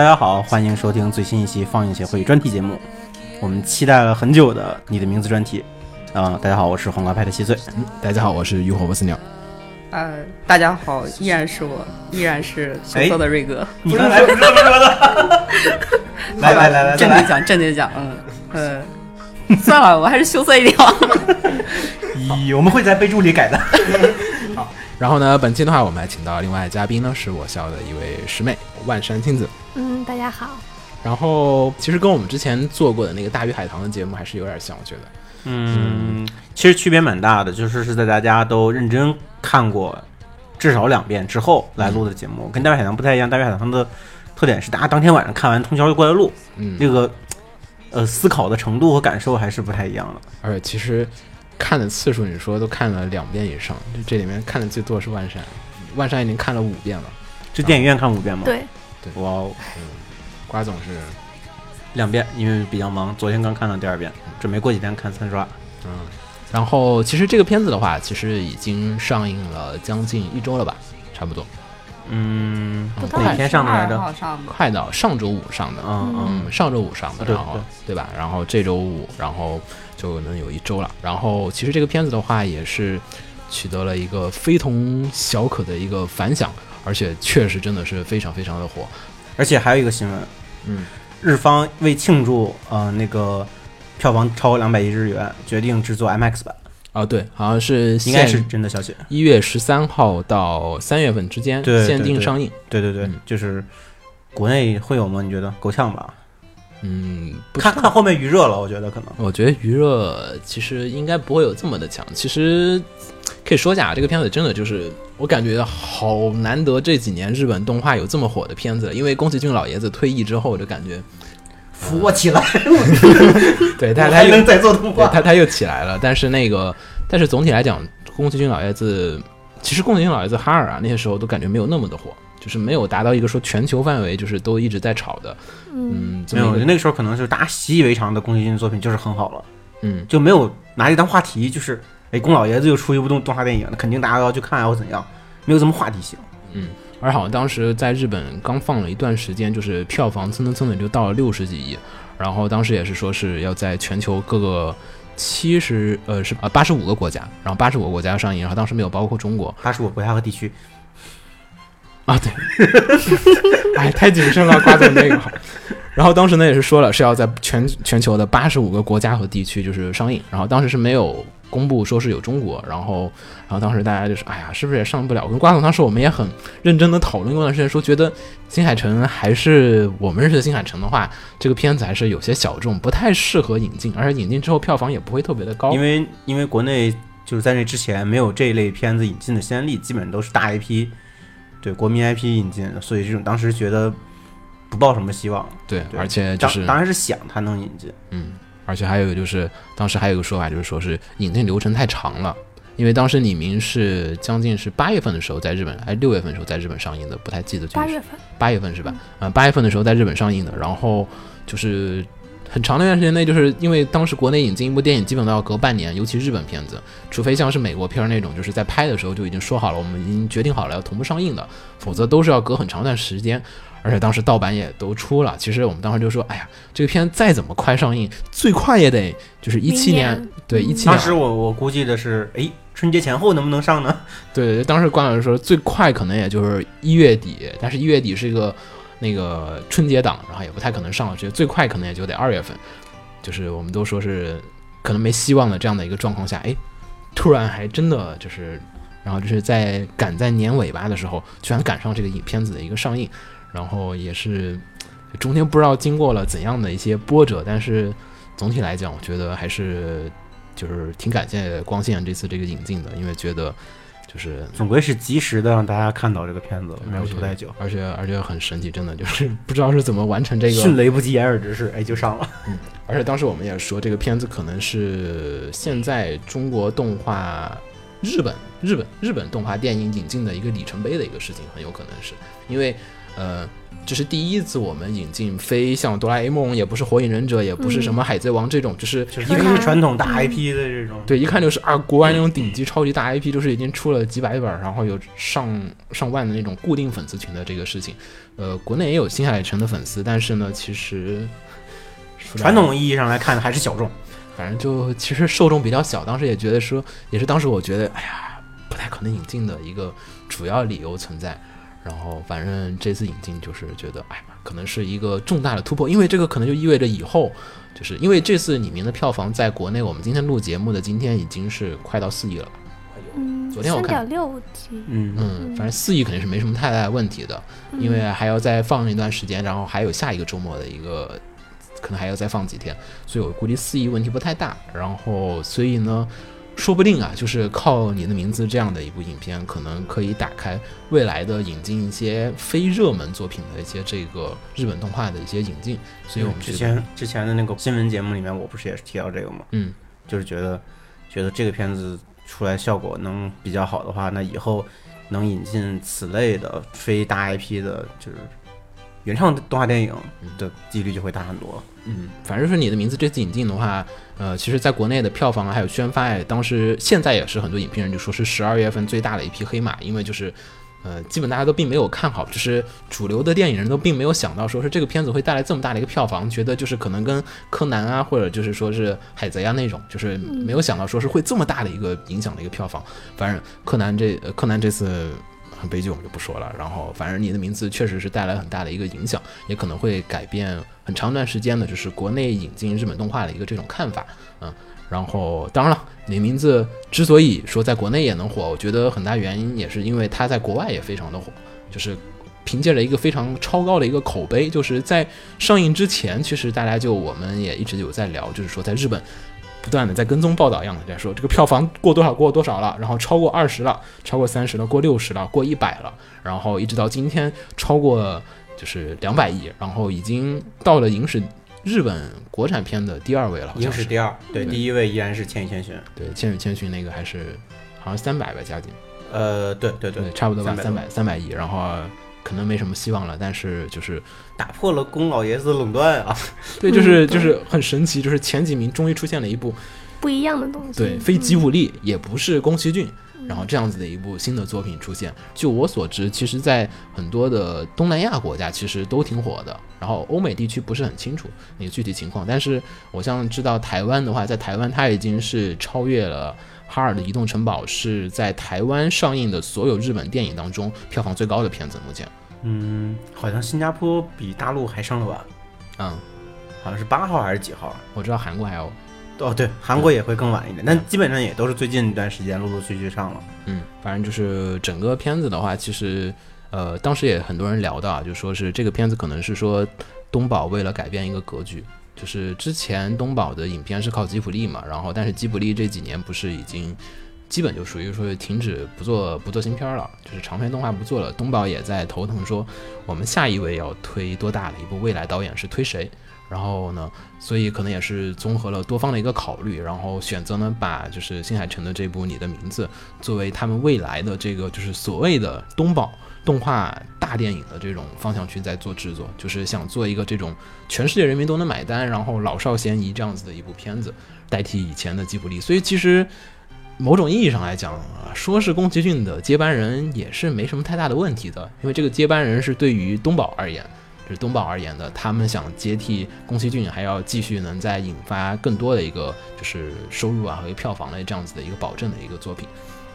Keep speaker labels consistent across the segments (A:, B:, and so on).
A: 呃，大家好，欢迎收听最新一期放映协会专题节目。我们期待了很久的你的名字专题。啊、大家好，我是黄瓜派的七岁。
B: 大家好，我是浴火不死鸟。
C: 呃，大家好，依然是我，依然是羞涩的瑞哥。
A: 你刚才不是这么说的。来来来来来来，
C: 正经讲，正经讲，嗯嗯，算了，我还是羞涩一点吧。
A: 咦，我们会在备注里改的。
B: 好然后呢，本期的话，我们还请到另外嘉宾呢，是我校的一位师妹万山青子。
D: 好。
B: 然后其实跟我们之前做过的那个大鱼海棠的节目还是有点像，我觉得。
A: 嗯，其实区别蛮大的，就是是在大家都认真看过至少两遍之后来录的节目，跟大鱼海棠不太一样。大鱼海棠的特点是大家当天晚上看完，通宵就过来录，
B: 嗯，
A: 那个呃思考的程度和感受还是不太一样的。
B: 而且其实看的次数，你说都看了两遍以上，就这里面看的最多是万山，万山已经看了五遍了。
A: 是电影院看五遍吗？，
D: 对，
A: 哇哦，
B: 瓜总是，
A: 两遍，因为比较忙，昨天刚看了第二遍，准备过几天看三刷。
B: 嗯。然后其实这个片子的话，其实已经上映了将近一周了吧，差不多，
A: 嗯哪天上的来着？
B: 快到上周五上的。
A: 嗯嗯，
B: 嗯，上周五上的，然后对吧？然后这周五，然后就能有一周了。然后其实这个片子的话，也是取得了一个非同小可的一个反响，而且确实真的是非常非常的火。
A: 而且还有一个新闻，
B: 嗯，
A: 日方为庆祝呃那个票房超过两百亿日元，决定制作 IMAX 版，
B: 哦，对，好像是
A: 应该是真的消息。
B: 一月十三号到三月份之间限定上映。
A: 对对对，
B: 嗯
A: 就是国内会有吗？你觉得够呛吧？
B: 嗯，
A: 看 看后面余热了，我觉得可能。
B: 我觉得余热其实应该不会有这么的强。其实可以说一下，这个片子真的就是我感觉好难得，这几年日本动画有这么火的片子。因为宫崎骏老爷子退役之后，就感觉
A: 扶我起来，
B: 对他他又
A: 还能再做动画。
B: 他他又起来了。但是那个，但是总体来讲，宫崎骏老爷子其实宫崎骏老爷子哈尔啊，那些时候都感觉没有那么的火，就是没有达到一个说全球范围就是都一直在炒的。
D: 嗯，
A: 没有，那个时候可能是大家习以为常的宫崎骏作品就是很好了，
B: 嗯
A: 就没有拿这当话题，就是哎，宫老爷子又出一部动动画电影，那肯定大家都要去看啊，或怎样，没有什么话题性。
B: 嗯，而好像当时在日本刚放了一段时间，就是票房蹭蹭蹭的就到了六十几亿，然后当时也是说是要在全球各个七十呃是啊八十五个国家，然后八十五个国家上映，然后当时没有包括中国
A: 八十五国家和地区，
B: 啊，对，哎，太谨慎了，瓜总那个好。然后当时呢也是说了是要在全全球的八十五个国家和地区就是上映，然后当时是没有公布说是有中国，然后然后当时大家就是哎呀是不是也上不了？我跟瓜总当时我们也很认真的讨论过一段时间，说觉得新海诚还是我们认识的新海诚的话，这个片子还是有些小众，不太适合引进，而且引进之后票房也不会特别的高
A: 因。为因为国内就是在那之前没有这一类片子引进的先例，基本都是大 IP，对国民 IP 引进的，所以这种当时觉得不抱什么希望。
B: 对，
A: 对
B: 而且就是
A: 当当然是想它能引进，
B: 嗯，而且还有一个就是，当时还有一个说法，就是说是引进流程太长了，因为当时李明是将近是八月份的时候在日本，还是六月份的时候在日本上映的，不太记得
D: 八月份，
B: 八月份是吧？嗯，八月份的时候在日本上映的，然后就是很长的一段时间内，就是因为当时国内引进一部电影基本都要隔半年，尤其日本片子，除非像是美国片儿那种，就是在拍的时候就已经说好了，我们已经决定好了要同步上映的，否则都是要隔很长一段时间。而且当时盗版也都出了，其实我们当时就说，哎呀，这个片再怎么快上映，最快也得就是一七年，
D: 年
B: 对
D: 嗯
B: 一七年
A: 当时我我估计的是，哎，春节前后能不能上呢？
B: 对对对，当时关老师说最快可能也就是一月底，但是一月底是一个那个春节档，然后也不太可能上了，这最快可能也就得二月份，就是我们都说是可能没希望的这样的一个状况下，哎，突然还真的就是，然后就是在赶在年尾巴的时候，居然赶上这个影片子的一个上映，然后也是中间不知道经过了怎样的一些波折，但是总体来讲，我觉得还是就是挺感谢光线这次这个引进的，因为觉得就是
A: 总归是及时的让大家看到这个片子了，没有拖太久。
B: 而且而且很神奇，真的就是不知道是怎么完成这个
A: 迅
B: 个。
A: 雷不及掩耳之势，哎，就上了。
B: 嗯而且当时我们也说，这个片子可能是现在中国动画、日本、日本、日本动画电影引进的一个里程碑的一个事情，很有可能是因为呃，这是第一次我们引进非像哆啦 A 梦，也不是火影忍者，也不是什么海贼王这种，就是
A: 就是传统大 IP 的这种。
B: 对，一看就是啊，国外那种顶级超级大 IP，就是已经出了几百本，然后有上上万的那种固定粉丝群的这个事情。呃，国内也有新海诚的粉丝，但是呢，其实
A: 传统意义上来看还是小众。
B: 反正就其实受众比较小，当时也觉得说，也是当时我觉得，哎呀，不太可能引进的一个主要理由存在。然后反正这次引进就是觉得，哎呀，可能是一个重大的突破，因为这个可能就意味着以后，就是因为这次李明的票房在国内，我们今天录节目的今天已经是快到四亿了。
D: 嗯，
B: 昨天我看
D: 三点六亿。
B: 嗯嗯，反正四亿肯定是没什么太大的问题的，因为还要再放一段时间，然后还有下一个周末的一个，可能还要再放几天，所以我估计四亿问题不太大。然后所以呢。说不定啊，就是靠你的名字这样的一部影片，可能可以打开未来的引进一些非热门作品的一些这个日本动画的一些引进。所以我们
A: 之前之前的那个新闻节目里面，我不是也是提到这个吗？
B: 嗯，
A: 就是觉得觉得这个片子出来效果能比较好的话，那以后能引进此类的非大 IP 的，就是原创动画电影的几率就会大很多。
B: 嗯，反正是你的名字这次引进的话，呃，其实在国内的票房还有宣发，当时现在也是很多影评人就说是十二月份最大的一匹黑马，因为就是，呃，基本大家都并没有看好，就是主流的电影人都并没有想到说是这个片子会带来这么大的一个票房，觉得就是可能跟柯南啊，或者就是说是海贼啊那种，就是没有想到说是会这么大的一个影响的一个票房。反正柯南这柯南这次。很悲剧，我们就不说了。然后，反正你的名字确实是带来很大的一个影响，也可能会改变很长一段时间的，就是国内引进日本动画的一个这种看法。嗯，然后当然了，你名字之所以说在国内也能火，我觉得很大原因也是因为它在国外也非常的火，就是凭借着一个非常超高的一个口碑，就是在上映之前，其实大家就我们也一直有在聊，就是说在日本。不断的在跟踪报道一样的在说这个票房过多少过多少了，然后超过二十了，超过三十了，过六十了，过一百了，然后一直到今天超过就是两百亿，然后已经到了影史日本国产片的第二位了。
A: 影史第二，对，第一位依然是《千与千寻》。
B: 对，《千与千寻》那个还是好像三百吧，加进。
A: 呃，对对
B: 对，差不多吧，三百三百亿，然后。可能没什么希望了，但是就是
A: 打破了宫老爷子垄断啊！
B: 对，就是就是很神奇，就是前几名终于出现了一部
D: 不一样的东西。
B: 对，非吉卜力，也不是宫崎骏，然后这样子的一部新的作品出现。据我所知，其实，在很多的东南亚国家，其实都挺火的。然后欧美地区不是很清楚那个具体情况，但是我像知道台湾的话，在台湾它已经是超越了。哈尔的移动城堡是在台湾上映的所有日本电影当中票房最高的片子。目前，
A: 嗯，好像新加坡比大陆还上了吧，
B: 嗯，
A: 好像是八号还是几号？
B: 我知道韩国还有，
A: 哦，对，韩国也会更晚一点，但基本上也都是最近一段时间陆陆续续上了。
B: 嗯，反正就是整个片子的话，其实，呃，当时也很多人聊到，就说是这个片子可能是说东宝为了改变一个格局。就是之前东宝的影片是靠吉卜力嘛，然后但是吉卜力这几年不是已经基本就属于说停止不做不做新片了，就是长篇动画不做了。东宝也在头疼说，我们下一位要推多大的一部未来导演是推谁？然后呢，所以可能也是综合了多方的一个考虑，然后选择呢把就是新海诚的这部《你的名字》作为他们未来的这个就是所谓的东宝。动画大电影的这种方向去在做制作，就是想做一个这种全世界人民都能买单，然后老少咸宜这样子的一部片子，代替以前的吉卜力。所以其实某种意义上来讲，说是宫崎骏的接班人也是没什么太大的问题的，因为这个接班人是对于东宝而言，就是东宝而言的，他们想接替宫崎骏，还要继续能再引发更多的一个就是收入啊和票房的这样子的一个保证的一个作品。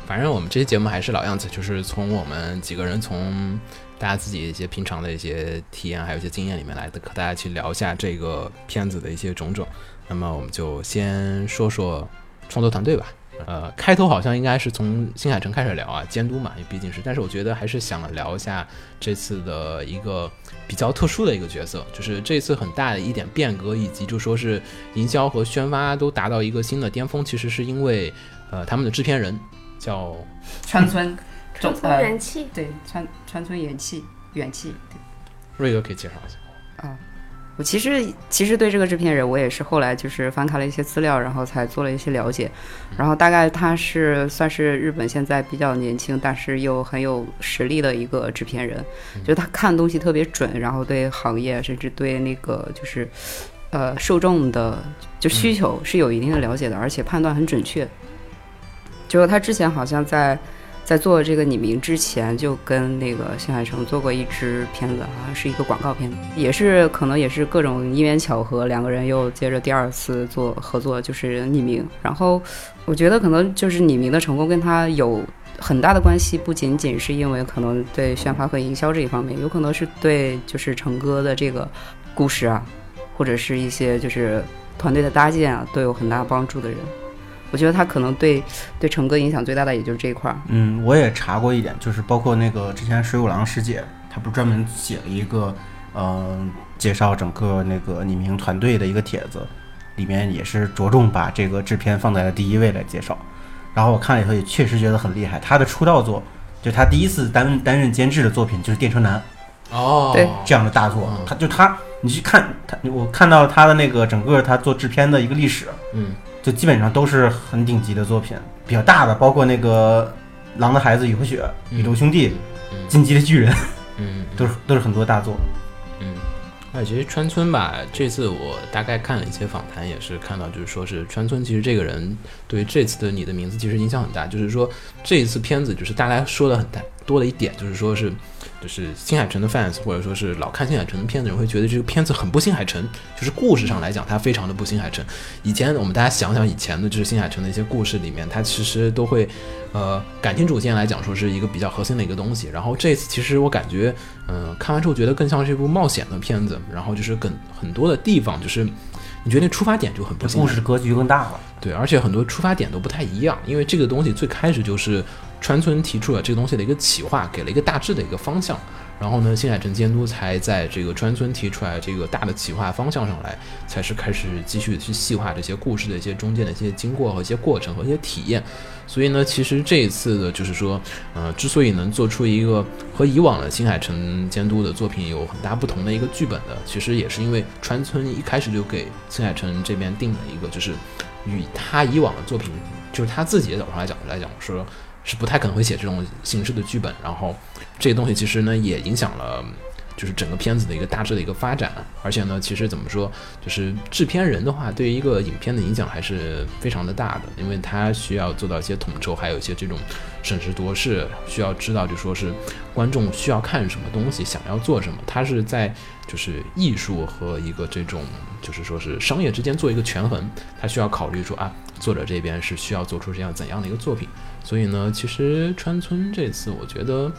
B: 反正我们这期节目还是老样子，就是从我们几个人从大家自己一些平常的一些体验，还有一些经验里面来的，和大家去聊一下这个片子的一些种种。那么我们就先说说创作团队吧。呃，开头好像应该是从新海诚开始聊啊，监督嘛，因为毕竟是。但是我觉得还是想聊一下这次的一个比较特殊的一个角色，就是这次很大的一点变革，以及就说是营销和宣发都达到一个新的巅峰，其实是因为呃他们的制片人。叫
C: 川村，
D: 川村元气，
C: 对川川村元气元气，对，
B: 瑞哥可以介绍一下
C: 啊，我其实其实对这个制片人，我也是后来就是翻看了一些资料，然后才做了一些了解。然后大概他是算是日本现在比较年轻，但是又很有实力的一个制片人。就他看东西特别准，然后对行业甚至对那个就是呃受众的就需求是有一定的了解的，而且判断很准确。就是他之前好像在。在做这个拟名之前，就跟那个新海诚做过一支片子，好像是一个广告片，也是可能也是各种因缘巧合，两个人又接着第二次做合作，就是匿名。然后我觉得可能就是匿名的成功跟他有很大的关系，不仅仅是因为可能对宣发和营销这一方面，有可能是对就是成哥的这个故事啊，或者是一些就是团队的搭建啊，都有很大帮助的人。我觉得他可能对对成哥影响最大的也就是这一块儿。
A: 嗯，我也查过一点，就是包括那个之前水谷狼师姐，她不是专门写了一个，嗯，介绍整个那个匿名团队的一个帖子，里面也是着重把这个制片放在了第一位来介绍。然后我看了以后也确实觉得很厉害。他的出道作，就他第一次担担任监制的作品就是《电车男》
B: 哦，
C: 对
A: 这样的大作，他就他，你去看他，我看到他的那个整个他做制片的一个历史，
B: 嗯。
A: 就基本上都是很顶级的作品，比较大的，包括那个《狼的孩子》《雨和雪》《宇宙兄弟》《进击的巨人》，
B: 嗯，
A: 都是都是很多大作。
B: 嗯，哎，其实川村吧，这次我大概看了一些访谈，也是看到，就是说是川村，其实这个人对于这次的你的名字其实影响很大。就是说这一次片子，就是大家说的很大多的一点，就是说是。就是新海诚的 fans，或者说是老看新海诚的片子人会觉得这个片子很不新海诚，就是故事上来讲，它非常的不新海诚。以前我们大家想想以前的，就是新海诚的一些故事里面，它其实都会，呃，感情主线来讲说是一个比较核心的一个东西。然后这次其实我感觉，嗯，看完之后觉得更像是一部冒险的片子。然后就是更很多的地方，就是你觉得那出发点就很不新。
A: 故事格局更大了。
B: 对，而且很多出发点都不太一样，因为这个东西最开始就是。川村提出了这个东西的一个企划，给了一个大致的一个方向，然后呢，新海诚监督才在这个川村提出来这个大的企划方向上来，才是开始继续去细化这些故事的一些中间的一些经过和一些过程和一些体验。所以呢，其实这一次的就是说，呃，之所以能做出一个和以往的新海诚监督的作品有很大不同的一个剧本的，其实也是因为川村一开始就给新海诚这边定了一个，就是与他以往的作品，就是他自己的角度来讲来讲说。是不太可能会写这种形式的剧本，然后这些东西其实呢也影响了，就是整个片子的一个大致的一个发展。而且呢，其实怎么说，就是制片人的话，对于一个影片的影响还是非常的大的，因为他需要做到一些统筹，还有一些这种审时度势，需要知道就说是观众需要看什么东西，想要做什么。他是在就是艺术和一个这种就是说是商业之间做一个权衡，他需要考虑说啊，作者这边是需要做出这样怎样的一个作品。所以呢，其实川村这次我觉得，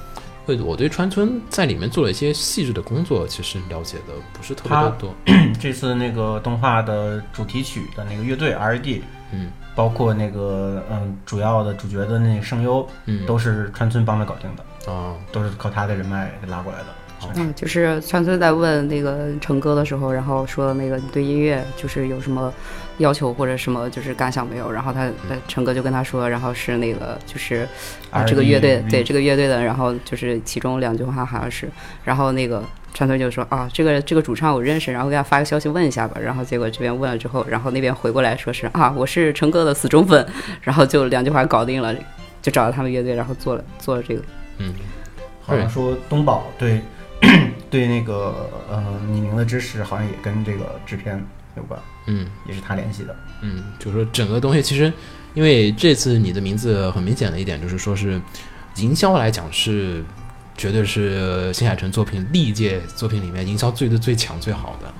B: 会我对川村在里面做了一些细致的工作，其实了解的不是特别的多。
A: 这次那个动画的主题曲的那个乐队 R.E.D，
B: 嗯，
A: 包括那个嗯主要的主角的那个声优，
B: 嗯，
A: 都是川村帮着搞定的
B: 啊，
A: 都是靠他的人脉给拉过来的。
C: 嗯，就是川村在问那个成哥的时候，然后说那个你对音乐就是有什么。要求或者什么就是感想没有，然后他陈哥就跟他说，然后是那个就是啊这个乐队对这个乐队的，然后就是其中两句话好像是，然后那个川村就说啊这个这个主唱我认识，然后给他发个消息问一下吧，然后结果这边问了之后，然后那边回过来说是啊我是陈哥的死忠粉，然后就两句话搞定了，就找到他们乐队，然后做了做了这个，
B: 嗯，
A: 好像说东宝对 对那个呃李宁的支持好像也跟这个制片。有关，
B: 嗯，
A: 也是他联系的，
B: 嗯，就是说整个东西其实，因为这次你的名字很明显的一点就是说是营销来讲是绝对是新海诚作品历届作品里面营销最的最强最好的。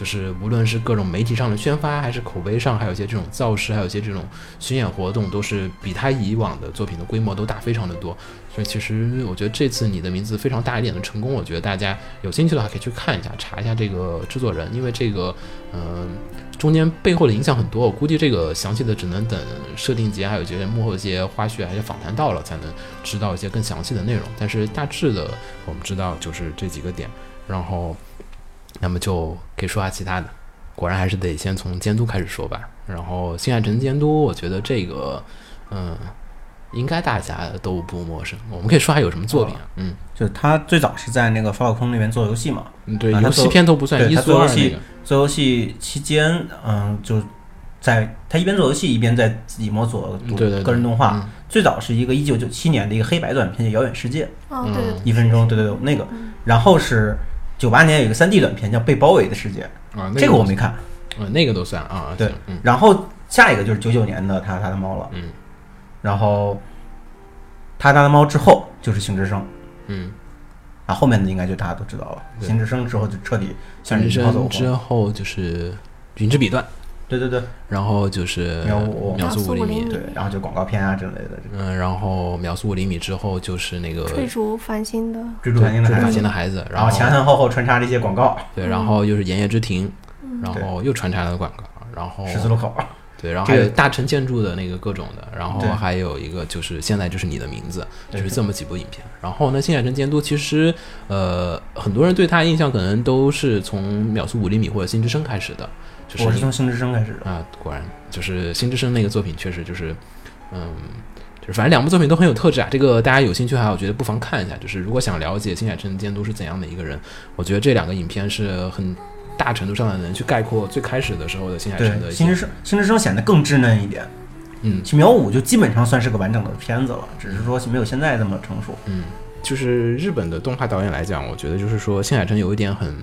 B: 就是无论是各种媒体上的宣发，还是口碑上，还有一些这种造势，还有一些这种巡演活动，都是比他以往的作品的规模都大非常的多。所以其实我觉得这次你的名字非常大一点的成功，我觉得大家有兴趣的话可以去看一下，查一下这个制作人，因为这个嗯中间背后的影响很多，我估计这个详细的只能等设定节还有这些幕后一些花絮、还有访谈到了才能知道一些更详细的内容。但是大致的我们知道就是这几个点，然后。那么就可以说下其他的，果然还是得先从监督开始说吧。然后新海诚监督，我觉得这个，嗯，应该大家都不陌生。我们可以说还有什么作品啊？嗯
A: 就是他最早是在那个法老空那边做游戏嘛，
B: 嗯，对，
A: 啊他做
B: 游戏片头不算，一做
A: 游戏，做游戏期间，嗯，就在他一边做游戏一边在自己摸索
B: 对对对
A: 个人动画。
B: 嗯
A: 最早是一个一九九七年的一个黑白短片叫《遥远世界》，
D: 哦，对对对，
A: 一分钟，对对对，那个。然后是九八年有一个三 D 短片叫《被包围的世界》，
B: 啊，
A: 这个我没看。
B: 啊，那个都算啊，
A: 对
B: 嗯。
A: 然后下一个就是九九年的《他他的猫》了，
B: 嗯。
A: 然后《他他的猫》之后就是《星之声》，
B: 嗯，
A: 啊，后面的应该就大家都知道了，《
B: 对。
A: 星之声》之后就彻底向
B: 人生之。后就是云之彼端，
A: 对对对。
B: 然后就是
A: 秒
B: 秒速五厘米。
D: 秒速五厘米，
A: 对，然后就广告片啊之类的，
B: 嗯，然后秒速五厘米之后就是那个
D: 追逐繁星的，
A: 追逐繁星的
B: 追逐繁
A: 孩子，
B: 星的孩子，
A: 然
B: 然后
A: 后前前后后穿插了一些广告，
B: 对，然后又是炎夜之庭，然后又穿插了广告，然后
A: 十字路口，
B: 对，然后还有大成建筑的那个各种的，然后还有一个就是现在就是你的名字，就是这么几部影片。然后呢，新海诚监督其实呃很多人对他印象可能都是从秒速五厘米或者新之声开始的，就是
A: 我是从《星之声》开始的。
B: 啊，果然就是新之声那个作品确实就是嗯。就是反正两部作品都很有特质啊，这个大家有兴趣的话，我觉得不妨看一下。就是如果想了解新海诚监督是怎样的一个人，我觉得这两个影片是很大程度上的能去概括最开始的时候的新海，诚的一些，《
A: 星之声》《星之声》显得更稚嫩一点，
B: 嗯，
A: 其实秒五就基本上算是个完整的片子了，只是说没有现在这么成熟。
B: 嗯，就是日本的动画导演来讲，我觉得就是说新海诚有一点很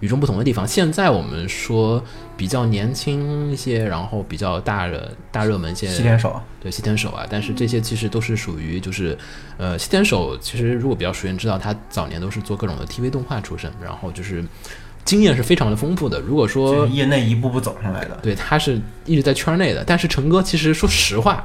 B: 与众不同的地方。现在我们说比较年轻一些，然后比较大热大热门一些，
A: 西天手，
B: 对西天手啊，但是这些其实都是属于就是呃西天手，其实如果比较熟人知道，他早年都是做各种的 TV 动画出身，然后就是经验是非常的丰富的。如果说
A: 业内一步步走上来的。
B: 对，他是一直在圈内的。但是陈哥其实说实话，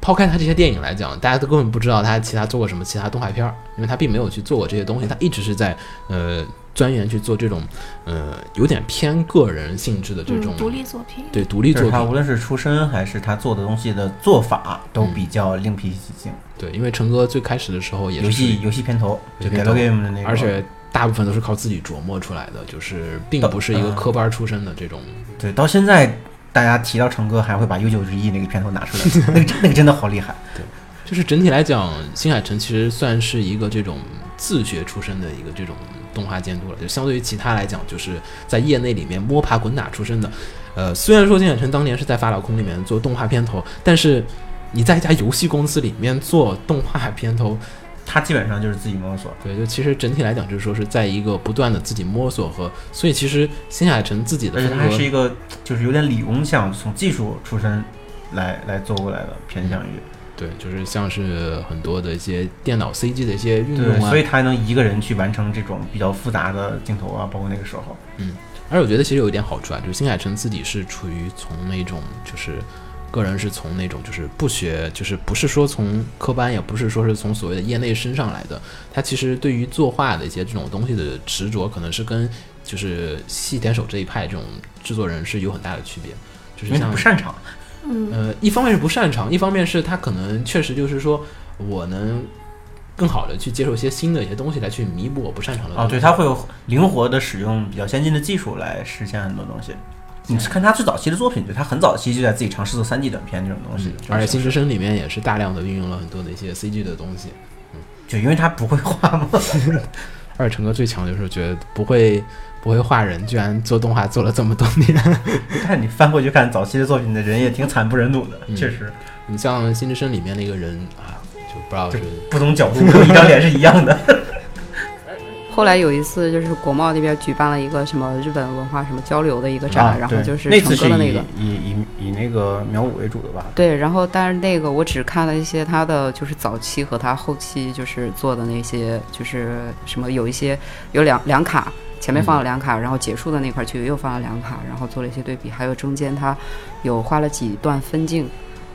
B: 抛开他这些电影来讲，大家都根本不知道他其他做过什么其他动画片儿，因为他并没有去做过这些东西，他一直是在呃钻研去做这种呃有点偏个人性质的这种、
D: 嗯，独立作品，
B: 对独立作品。
A: 他无论是出身还是他做的东西的做法，都
B: 嗯
A: 比较另辟蹊径。
B: 对，因为陈哥最开始的时候也是
A: 游戏游戏片头就
B: 片头
A: Galgame 的那个，
B: 而且大部分都是靠自己琢磨出来的，就是并不是一个科班出身的这种。
A: 对，到现在大家提到成哥还会把 U 九之一那个片头拿出来，那个真那个真的好厉害。
B: 对就是整体来讲，新海诚其实算是一个这种自学出身的一个这种动画监督了，就相对于其他来讲，就是在业内里面摸爬滚打出身的。呃，虽然说新海诚当年是在法老空里面做动画片头，但是你在一家游戏公司里面做动画片头，
A: 他基本上就是自己摸索，
B: 对，就其实整体来讲，就是说是在一个不断的自己摸索和，所以其实新海诚自己的
A: 而且他还是一个就是有点理工向，从技术出身来来做过来的，偏向于
B: 对，就是像是很多的一些电脑 CG 的一些运
A: 对，
B: 用啊
A: 所，以他能一个人去完成这种比较复杂的镜头啊，包括那个时候，嗯
B: 而我觉得其实有一点好处啊，就是新海诚自己是处于从那种就是个人是从那种就是不学，就是不是说从科班，也不是说是从所谓的业内升上来的。他其实对于作画的一些这种东西的执着，可能是跟就是细田守这一派这种制作人是有很大的区别。就
A: 因为不擅长。
D: 嗯，
B: 呃，一方面是不擅长，一方面是他可能确实就是说我能更好的去接受一些新的一些东西来去弥补我不擅长的东
A: 啊，
B: 西。
A: 对，他会有灵活的使用比较先进的技术来实现很多东西。你是看他最早期的作品，对他很早期就在自己尝试做三 D 短片这种东西，
B: 而且《新之
A: 是
B: 声》里面也是大量的运用了很多的一些 CG 的东西。
A: 嗯就因为他不会画 嘛，
B: 而且陈哥最强就是觉得不会不会画人，居然做动画做了这么多年。
A: 看你翻过去看早期的作品的人也挺惨不忍睹的，
B: 嗯
A: 确实
B: 你像《新之声》里面那个人啊，就不知道是
A: 不同角度跟一张脸是一样的。
C: 后来有一次，就是国贸那边举办了一个什么日本文化什么交流的一个展，
A: 啊
C: 然后就是
A: 那次是以
C: 成哥的那个，
A: 以以以那个苗舞为主的吧？
C: 对，然后但是那个我只看了一些他的就是早期和他后期就是做的那些就是什么有一些有两两卡，前面放了两卡，然后结束的那块区域又放了两卡，然后做了一些对比，还有中间他有画了几段分镜。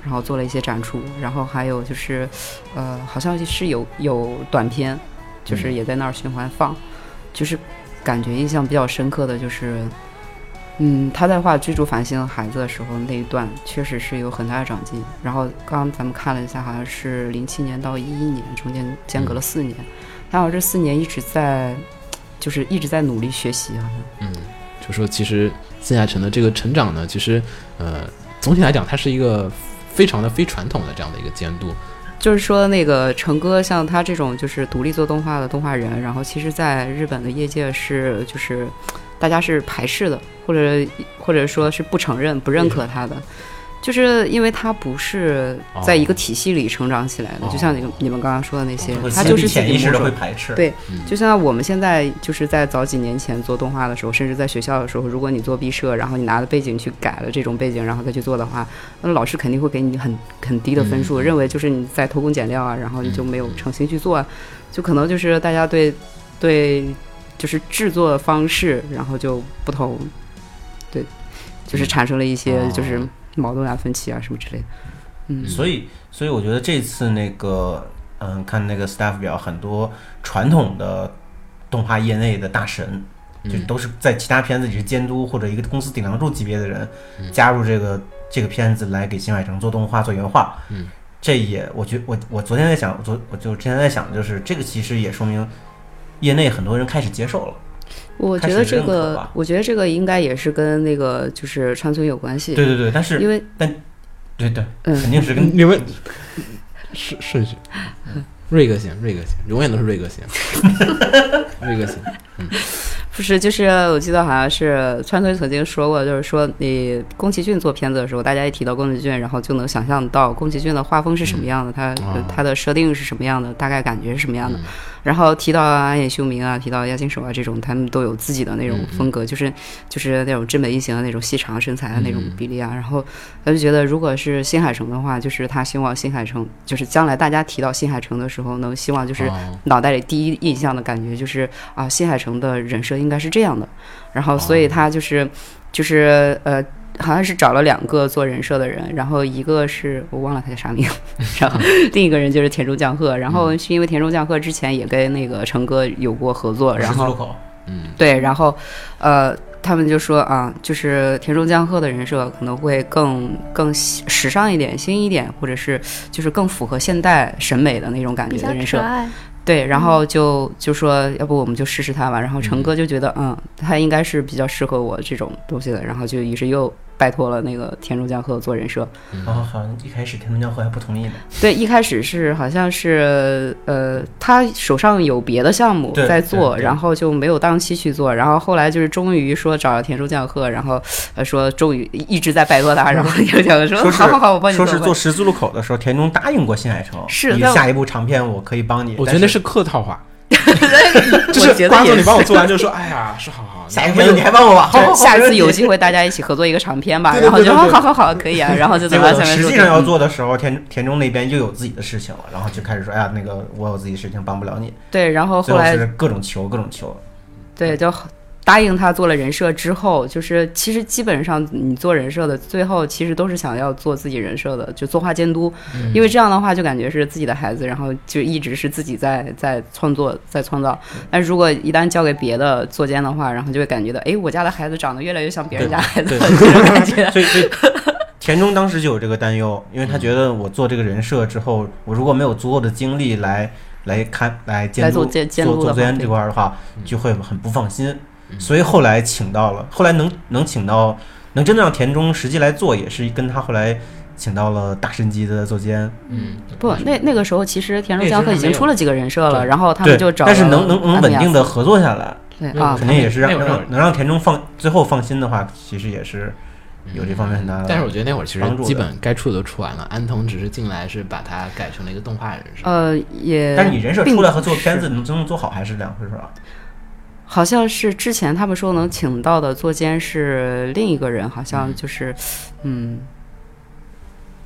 C: 然后做了一些展出，然后还有就是，呃，好像是有有短片，就是
B: 嗯
C: 也在那儿循环放，就是感觉印象比较深刻的就是，嗯，他在画追逐繁星的孩子的时候那一段，确实是有很大的长进。然后刚刚咱们看了一下，好像是零七年到一一年，中间间隔了四年，他好像这四年一直在，就是一直在努力学习，啊。
B: 嗯，就说其实孙亚晨的这个成长呢，其实呃总体来讲，他是一个非常的非传统的这样的一个监督。
C: 就是说那个成哥像他这种就是独立做动画的动画人，然后其实在日本的业界是就是大家是排斥的，或者或者说是不承认、不认可他的。就是因为他不是在一个体系里成长起来的，
B: 哦。
C: 就像你你们刚刚说的那些，
A: 会
C: 他就是自
A: 潜意识的会排斥。
C: 对
B: 嗯。
C: 就像我们现在就是在早几年前做动画的时候，甚至在学校的时候，如果你做毕设，然后你拿了背景去改了这种背景，然后再去做的话，那老师肯定会给你很 很低的分数，
B: 嗯
C: 认为就是你在偷工减料啊，然后你就没有诚心去做啊，就可能就是大家对对就是制作方式，然后就不同，对，就是产生了一些
B: 哦
C: 就是矛盾啊、分歧啊什么之类的。嗯，
A: 所以，所以我觉得这次那个，嗯，看那个 staff 表，很多传统的动画业内的大神，就
B: 嗯
A: 都是在其他片子里是监督或者一个公司顶梁柱级别的人，
B: 嗯
A: 加入这个这个片子来给新海诚做动画、做原画。
B: 嗯，
A: 这也，我觉我我昨天在想，昨我就之前在想，就是这个其实也说明业内很多人开始接受了。
C: 我觉得这个，我觉得这个应该也是跟那个就是川村有关系。
A: 对对对，但是
C: 因为
A: 对对，
C: 嗯。
A: 肯定是跟
B: 你们顺顺序，瑞克型，瑞克型，永远都是瑞克型，瑞克型，
C: 不是，就是我记得好像是川村曾经说过，就是说你宫崎骏做片子的时候，大家一提到宫崎骏，然后就能想象到宫崎骏的画风是什么样的，他
B: 哦
C: 他的设定是什么样的，大概感觉是什么样的。
B: 嗯
C: 然后提到安野秀明啊，提到押井守啊这种，他们都有自己的那种风格，就是就是那种真美异形的那种细长身材的那种
B: 嗯
C: 比例啊。然后他就觉得，如果是新海诚的话，就是他希望新海诚，就是将来大家提到新海诚的时候，能希望就是
B: 哦
C: 脑袋里第一印象的感觉就是啊，新海诚的人设应该是这样的。然后，所以他就是就是呃。好像是找了两个做人设的人，然后一个是我忘了他叫啥名，然后另一个人就是田中将贺，然后是因为田中将贺之前也跟那个成哥有过合作，然后。
B: 嗯
C: 对，然后呃，他们就说啊，就是田中将贺的人设可能会更更时时尚一点、新一点，或者是就是更符合现代审美的那种感觉的人设。对，然后就就说要不我们就试试他吧。然后成哥就觉得，嗯，他应该是比较适合我这种东西的，然后就于是又拜托了那个田中将贺做人设。
A: 然后好像一开始田中将贺还不同意呢。
C: 对，一开始是好像是呃，他手上有别的项目在做，然后就没有档期去做。然后后来就是终于说找了田中将贺，然后呃说终于一直在拜托他，然后田中将贺说
A: 说是
C: 好好好，我帮你
A: 说是
C: 做
A: 做十字路口的时候，田中答应过新海诚，
C: 是
A: 下一部长片我可以帮你。但是
B: 我觉得那是客套话，就是瓜总你帮我做完就说，哎呀，说好好，
A: 下一次你还帮我吧，好好好
C: 下一次有机会大家一起合作一个长片吧，然后就好好好可以啊，然后就
A: 结
C: 等
A: 果
C: 到下面
A: 实际上要做的时候，田田中那边又有自己的事情了，然后就开始说，哎呀，那个我有自己事情帮不了你。
C: 对，然后后来
A: 是各种求，各种求。
C: 对，就答应他做了人设之后，就是其实基本上你做人设的最后其实都是想要做自己人设的，就作画监督，
B: 嗯
C: 因为这样的话就感觉是自己的孩子，然后就一直是自己在在创作在创造。但如果一旦交给别的作监的话，然后就会感觉到，哎，我家的孩子长得越来越像别人家孩子了，这种感觉。
A: 所以，所以田中当时就有这个担忧，因为他觉得我做这个人设之后，我如果没有足够的精力来来看来监督
C: 来做监监督
A: 做做监这块儿的话，就会很不放心。所以后来请到了，后来能能请到能真的让田中实际来做，也是跟他后来请到了大神级的作监。
B: 嗯，
C: 不，那那个时候其实田中
B: 那
C: 江鹤已经出了几个人设了，然后他们就，找
A: 但是能能能稳定的合作下来，
C: 对啊
A: 肯定也是让能让田中放最后放心的话，其实也是有这方面很大的。
B: 但是我觉得那会儿其实基本该出的都出完了，安藤只是进来是把它改成了一个动画人设。
C: 呃也，
A: 但是你人设
C: 并
A: 出来和做片子能真正做好还是两回事儿啊。
C: 好像是之前他们说能请到的坐监是另一个人，好像就是，嗯，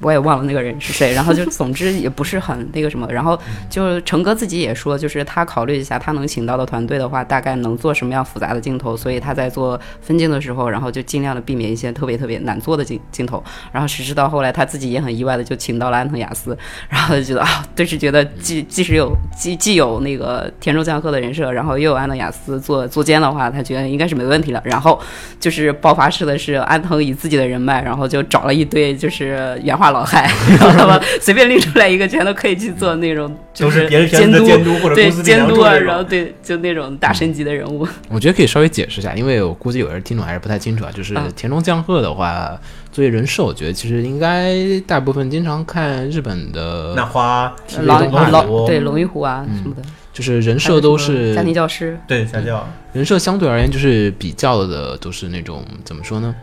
C: 我也忘了那个人是谁。然后就总之也不是很那个什么。然后就成哥自己也说，就是他考虑一下，他能请到的团队的话，大概能做什么样复杂的镜头，所以他在做分镜的时候，然后就尽量的避免一些特别特别难做的镜镜头。然后谁知道后来他自己也很意外的就请到了安藤雅思，然后就觉得啊，顿时觉得既即使有既既有那个田中将贺的人设，然后又有安藤雅思做做监的话，他觉得应该是没问题了。然后就是爆发式的是安藤以自己的人脉，然后就找了一堆就是原画话老害，然后他们随便拎出来一个，全都可以去做那种，就
A: 是
C: 监督
A: 监督或者
C: 对监督啊，然后对就那种大神级的人物。
B: 我觉得可以稍微解释一下，因为我估计有人听众还是不太清楚啊。就是
C: 嗯
B: 田中将贺的话，作为人设，我觉得其实应该大部分经常看日本的
A: 那花
B: 体育
C: 狼狼对龙与虎啊
B: 嗯。
C: 什么的，
B: 就是人设都是
C: 家庭教师，
A: 对家教，
B: 人设相对而言就是比较的都是那种怎么说呢？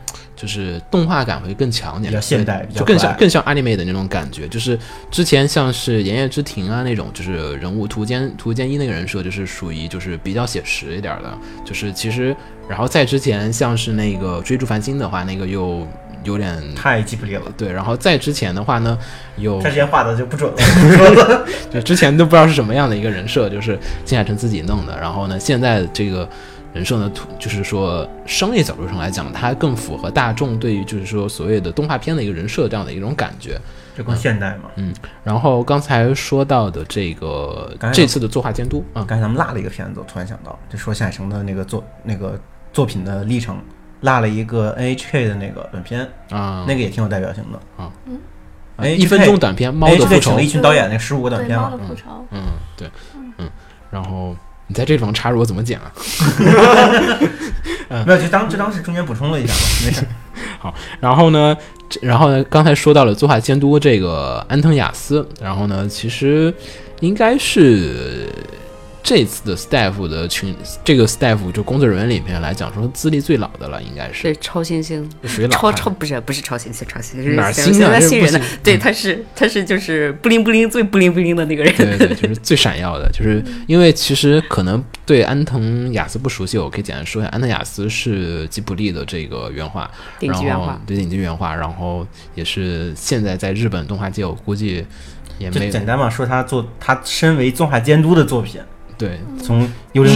B: 就是动画感会更强一点，
A: 比较现代
B: 就更像更像 anime 的那种感觉。就是之前像是《炎夜之庭》啊那种，就是人物图鉴图鉴一那个人设，就是属于就是比较写实一点的。就是其实，然后在之前像是那个《追逐繁星》的话，那个又有点
A: 太吉卜力了。
B: 对。然后在之前的话呢，有
A: 他之前画的就不准了。
B: 就之前都不知道是什么样的一个人设，就是金海诚自己弄的。然后呢，现在这个人设呢，图就是说商业角度上来讲，它更符合大众对于就是说所谓的动画片的一个人设这样的一种感觉。
A: 就更现代嘛。
B: 嗯然后刚才说到的这个
A: 刚才
B: 这次的作画监督啊、
A: 刚才咱们落了一个片子，我突然想到，就说夏海诚的那个作那个作品的历程，落了一个 NHK 的那个短片，
B: 啊，
A: 那个也挺有代表性的。
B: 啊
A: 哎
B: 一分钟短片《猫的复
A: NHK
B: 仇
A: 请了一》，群导演，那十五个短片嘛
D: 猫的。复仇，
B: 嗯，对，嗯，然后你在这地方插入我怎么剪啊？
A: 没有，就当就当是中间补充了一下吧，没事。
B: 好然后呢，这然后呢，刚才说到了作画监督这个安藤雅思，然后呢，其实应该是这次的 staff 的群，这个 staff 就工作人员里面来讲，说资历最老的了，应该是。
C: 对超新星，
B: 就属于老
C: 超超不是不是超新星，超新星
B: 哪新啊？
C: 新人的，对，
B: 嗯
C: 他是他是就是布灵布灵最布灵布灵的那个人，
B: 对对对，就是最闪耀的，就是因为其实可能对安藤雅思不熟悉，我可以简单说一下，安藤雅思是吉卜力的这个原画，
C: 顶级原画。
B: 对顶级原画，然后也是现在在日本动画界，我估计也
A: 就
B: 没
A: 简单嘛，说他做他身为动画监督的作品，
B: 对
A: 从《幽灵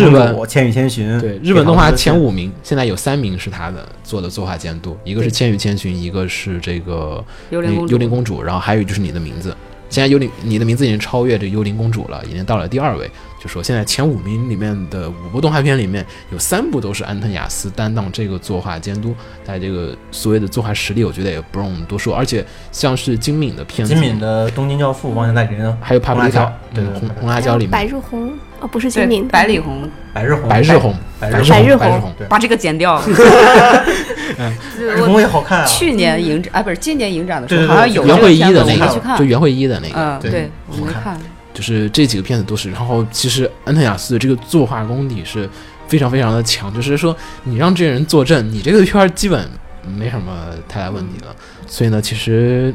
A: 千与千寻》
B: 对，日本动画前
A: 五。
B: 名，现在有三名是他的做的作画监督，一个是《千与千寻》，一个是这个
C: 幽灵公主，
B: 幽灵公主，然后还有就是你的名字。现在幽灵你的名字已经超越这幽灵公主了，已经到了第二位。就说现在前五名里面的五部动画片里面有三部都是安藤雅思担当这个作画监督，在这个所谓的作画实力，我觉得也不用多说。而且像是金敏的片子，
A: 金敏的《东京教父》《妄想代理人》，
B: 还有帕布里卡
A: 红辣椒，对
B: 红红辣椒里面
D: 白
B: 面
D: 日红哦，不是
C: 对
D: 精灵，
C: 百里红，
A: 白日红，
B: 白日红，日
A: 白日红，
D: 白日红
C: 把这个剪掉。
A: 白日
C: 我
A: 红也好看啊。
C: 去年影展啊，不是今年影展的时候，好像有
B: 袁慧一的那个，就。袁慧一的那个，
C: 嗯，
A: 对
C: 对，我没
A: 看
C: 看。
B: 就是这几个片子都是。然后其实安藤雅思的这个作画功底是非常非常的强，就是说你让这些人坐镇，你这个片儿基本没什么太大问题了。所以呢，其实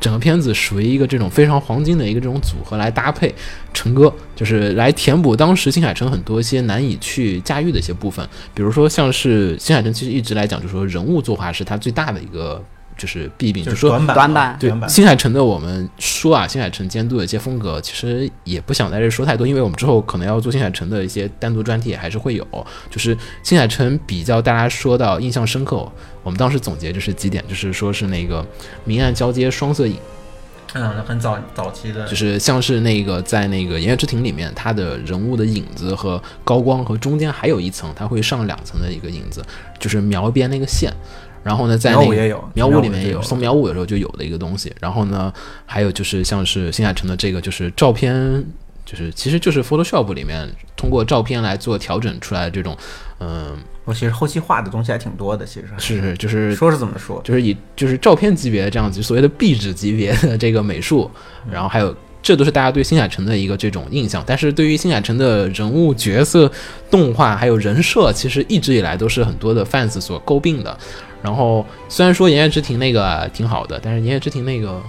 B: 整个片子属于一个这种非常黄金的一个这种组合来搭配。陈哥就是来填补当时新海诚很多一些难以去驾驭的一些部分，比如说像是新海诚其实一直来讲，就是说人物作画是他最大的一个就是弊病，
A: 就
B: 就是说
A: 短板，
C: 短板
B: 对。新海诚的，我们说啊，新海诚监督的一些风格，其实也不想在这说太多，因为我们之后可能要做新海诚的一些单独专题，还是会有。就是新海诚比较大家说到印象深刻，我们当时总结就是几点，就是说是那个明暗交接双色影，
A: 嗯，很早早期的，
B: 就是像是那个在那个《言叶之庭》里面，它的人物的影子和高光和中间还有一层，它会上两层的一个影子，就是描边那个线。然后呢，在那个
A: 也有，
B: 苗五里面也有，
A: 就
B: 从苗五的时候就有的一个东西。然后呢，还有就是像是新海诚的这个，就是照片，就是其实就是 Photoshop 里面通过照片来做调整出来的这种，嗯，
A: 我其实后期画的东西还挺多的，其实
B: 是是就是
A: 说是怎么说，
B: 就是以就是照片级别的这样子，所谓的壁纸级别的这个美术，然后还有这都是大家对新海诚的一个这种印象。但是对于新海诚的人物角色、动画还有人设，其实一直以来都是很多的 fans 所诟病的。然后虽然说《言叶之庭》那个挺好的，但是《言叶之庭》那个。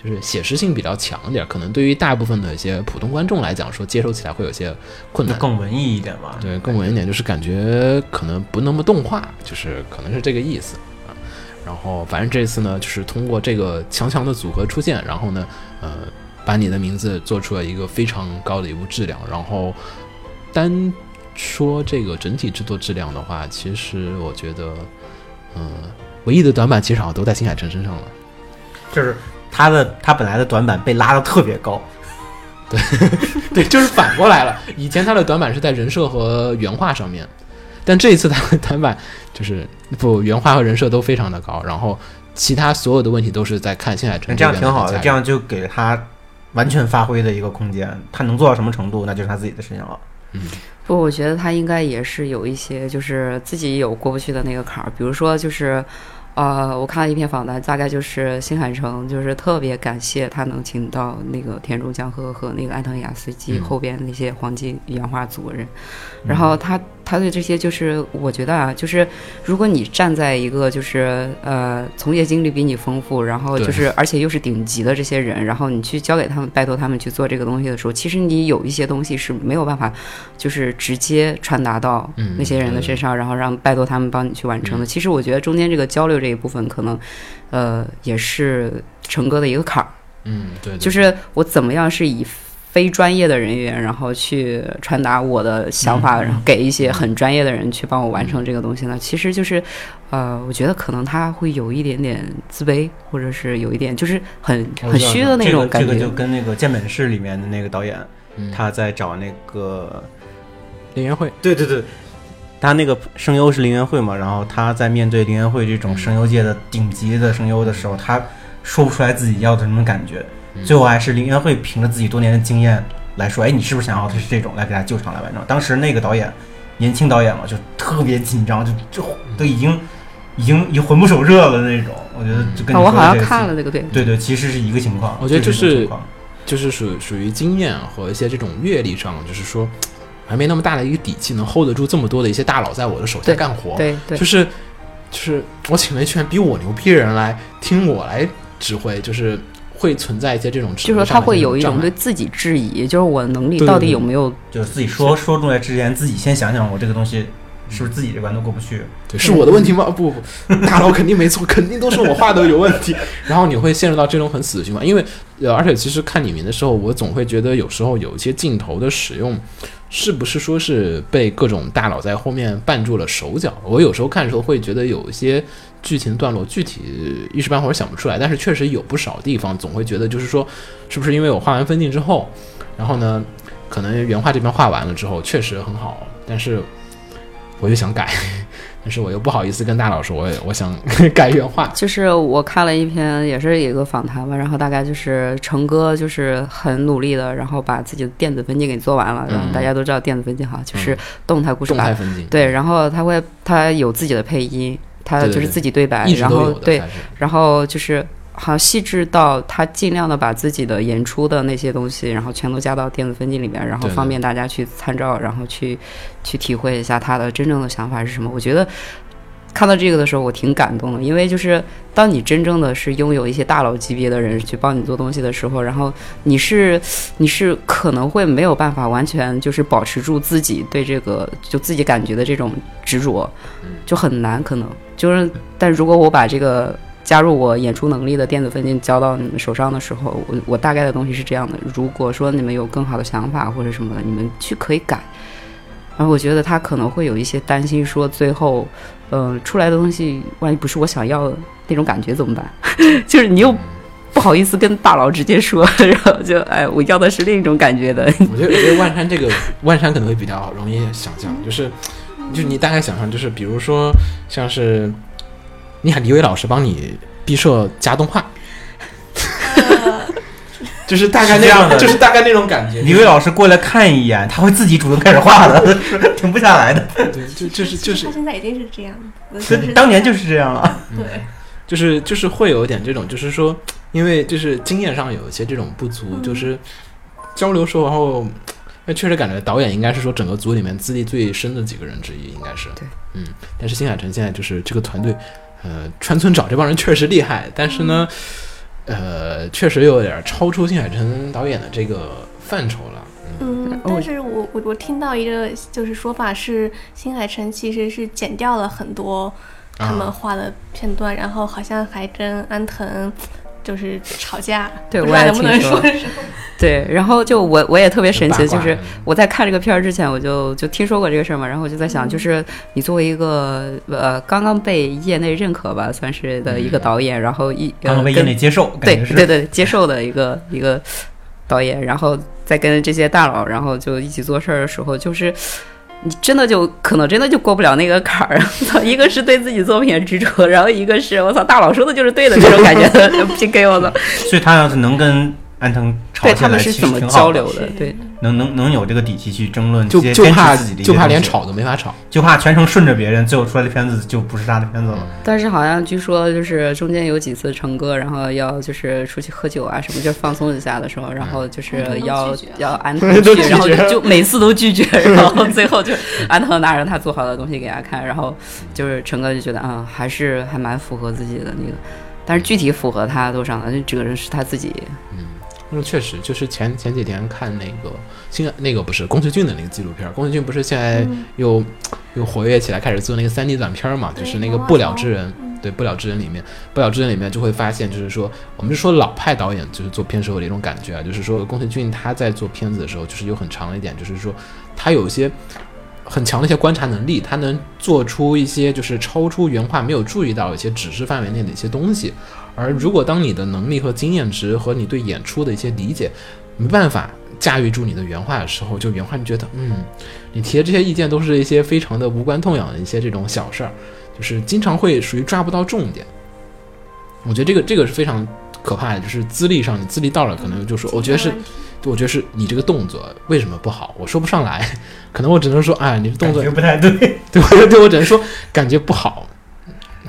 B: 就是写实性比较强一点，可能对于大部分的一些普通观众来讲，说接受起来会有些困难。
A: 更文艺一点吧。
B: 对，更文艺一点，就是感觉可能不那么动画，就是可能是这个意思啊。然后反正这次呢，就是通过这个强强的组合出现，然后呢，呃，把你的名字做出了一个非常高的一部质量。然后单说这个整体制作质量的话，其实我觉得，嗯、唯一的短板其实好像都在新海诚身上了。
A: 就是他的他本来的短板被拉的特别高，
B: 对，对就是反过来了。以前他的短板是在人设和原画上面，但这一次他的短板就是不原画和人设都非常的高，然后其他所有的问题都是在看新海诚
A: 这样挺好的，这样就给了他完全发挥的一个空间。他能做到什么程度，那就是他自己的事情了。
C: 不，我觉得他应该也是有一些就是自己有过不去的那个坎儿，比如说就是。呃，我看了一篇访谈，大概就是新海诚就是特别感谢他能请到那个田中江和和那个安藤雅司机
B: 嗯。
C: 后边那些黄金原画组人，然后他他对这些就是我觉得啊，就是如果你站在一个就是呃从业经历比你丰富，然后就是而且又是顶级的这些人，然后你去交给他们，拜托他们去做这个东西的时候，其实你有一些东西是没有办法就是直接传达到
B: 嗯
C: 那些人的身上，然后让拜托他们帮你去完成的。其实我觉得中间这个交流这一部分，可能呃也是成哥的一个坎儿，
B: 嗯，对，对
C: 就是我怎么样是以。非专业的人员，然后去传达我的想法，然后给一些很专业的人去帮我完成这个东西呢？其实就是，呃，我觉得可能他会有一点点自卑，或者是有一点就是很很虚的那种感觉。
A: 这个就跟那个健本室里面的那个导演，
B: 嗯
A: 他在找那个
B: 林园会，
A: 对对对，他那个声优是林元惠嘛，然后他在面对林元惠这种声优界的顶级的声优的时候，他说不出来自己要的什么感觉，
B: 嗯
A: 最后还是林元惠凭着自己多年的经验来说，哎，你是不是想要的是这种，来给他救场来完成。当时那个导演年轻导演嘛，就特别紧张，就 就都已经已经已经魂不守舍了那种。我觉得就跟
C: 啊，
A: 你说
C: 我好像看了那个对，
A: 对对，其实是一个情况。
B: 我觉得就是就是属属于经验和一些这种阅历上，就是说还没那么大的一个底气，能 hold 得住这么多的一些大佬在我的手下干活。
C: 对对
B: 就，是就是我请了一群比我牛逼的人来听我来指挥，就是会存在一些这种指
C: 就说
B: 挥上的
C: 他会有一种对自己质疑，就是我能力到底有没有
A: 就是自己说说出来之前，自己先想想，我这个东西是不是自己这关都过不去。
B: 对，是我的问题吗？不不，大佬肯定没错，肯定都是我画的有问题。然后你会陷入到这种很死的循环，因为呃，而且其实看里面的时候，我总会觉得有时候有一些镜头的使用，是不是说是被各种大佬在后面绊住了手脚？我有时候看的时候会觉得有一些剧情段落具体一时半会儿想不出来，但是确实有不少地方总会觉得就是说，是不是因为我画完分镜之后，然后呢，可能原画这边画完了之后确实很好，但是我又想改。但是我又不好意思跟大佬说，我我想 改原话。
C: 就是我看了一篇，也是一个访谈吧，然后大概就是成哥就是很努力的，然后把自己的电子分镜给做完了。然后大家都知道电子分镜哈，就是动态故事板。
B: 动态分镜，
C: 对，然后他会他有自己的配音，他就是自己对白，然后对然后就是好细致到他尽量的把自己的演出的那些东西，然后全都加到电子分镜里面，然后方便大家去参照，然后去去体会一下他的真正的想法是什么。我觉得看到这个的时候，我挺感动的，因为就是当你真正的是拥有一些大佬级别的人去帮你做东西的时候，然后你是你是可能会没有办法完全就是保持住自己对这个就自己感觉的这种执着，就很难，可能就是，但如果我把这个加入我演出能力的电子分镜交到你们手上的时候，我我大概的东西是这样的：如果说你们有更好的想法或者什么的，你们去可以改。然后我觉得他可能会有一些担心，说最后，嗯、出来的东西万一不是我想要的那种感觉怎么办？就是你又不好意思跟大佬直接说，然后就哎，我要的是另一种感觉的。
B: 我觉得，我觉得万山这个万山可能会比较容易想象，就是就你大概想象，就是比如说像是你喊李伟老师帮你毕设加动画，就是大概那
A: 样的，
B: 就是大概那种感觉。
A: 李伟老师过来看一眼，他会自己主动开始画的，停不下来的。
B: 对，就就是就是
D: 他现在已经是这样
A: 当年就是这样了。
D: 对，
B: 就是就是会有一点这种，就是说，因为就是经验上有一些这种不足，
D: 嗯
B: 就是交流时候，那确实感觉导演应该是说整个组里面资历最深的几个人之一，应该是。
C: 对，
B: 嗯，但是新海诚现在就是这个团队，呃，川村找这帮人确实厉害，但是呢，呃，确实有点超出新海诚导演的这个范畴了。嗯，
D: 嗯，但是我我我听到一个就是说法是，新海诚其实是剪掉了很多他们
B: 啊
D: 画的片段，然后好像还跟安藤就是吵架，
C: 对我也
D: 不能不能
C: 听说。对，然后就我我也特别神奇，就是我在看这个片儿之前，我就就听说过这个事儿嘛，然后我就在想，就是你作为一个呃刚刚被业内认可吧，算是的一个导演，然后一
A: 刚刚被业内接受，
C: 对对对接受的一个一个导演，然后再跟这些大佬，然后就一起做事儿的时候，就是你真的就可能真的就过不了那个坎儿。一个是对自己作品的执着，然后一个是我操大佬说的就是对的这种感觉 的 PK，我操，
A: 所以他要是能跟安藤吵
C: 对他
A: 起来，其实
C: 们是怎么
A: 挺好的
C: 交流的？对，
A: 能能能有这个底气去争论，
B: 就就怕
A: 自己的
B: 就怕连吵都没法吵。
A: 就怕全程顺着别人，最后出来的片子就不是他的片子了。
C: 但是好像据说就是中间有几次成哥，然后要就是出去喝酒啊什么，就放松一下的时候，然后就是
D: 嗯
C: 要要安
B: 都
C: 藤去，然后就每次都拒绝，然后最后就安藤拿着他做好的东西给他看，然后就是成哥就觉得啊、还是还蛮符合自己的那个，但是具体符合他多少呢？就这个人是他自己
B: 嗯，确实，就是前前几天看那个新那个不是宫崎骏的那个纪录片儿，宫崎骏不是现在
D: 嗯
B: 又、又活跃起来，开始做那个三 D 短片儿嘛，就是那个《不了之人》
D: 嗯
B: 对《不了之人》里面，《不了之人》里面就会发现，就是说，我们就说老派导演就是做片时候的一种感觉啊，就是说宫崎骏他在做片子的时候，就是有很长的一点，就是说他有一些很强的一些观察能力，他能做出一些就是超出原画没有注意到一些指示范围内的一些东西。而如果当你的能力和经验值和你对演出的一些理解没办法驾驭住你的原话的时候，就原话就觉得，嗯，你提的这些意见都是一些非常的无关痛痒的一些这种小事儿，就是经常会属于抓不到重点。我觉得这个这个是非常可怕的，就是资历上你资历到了，可能就说，我觉得是，我觉得是你这个动作为什么不好，我说不上来，可能我只能说，哎，你的动作
A: 感觉不太对。
B: 对我对我只能说感觉不好，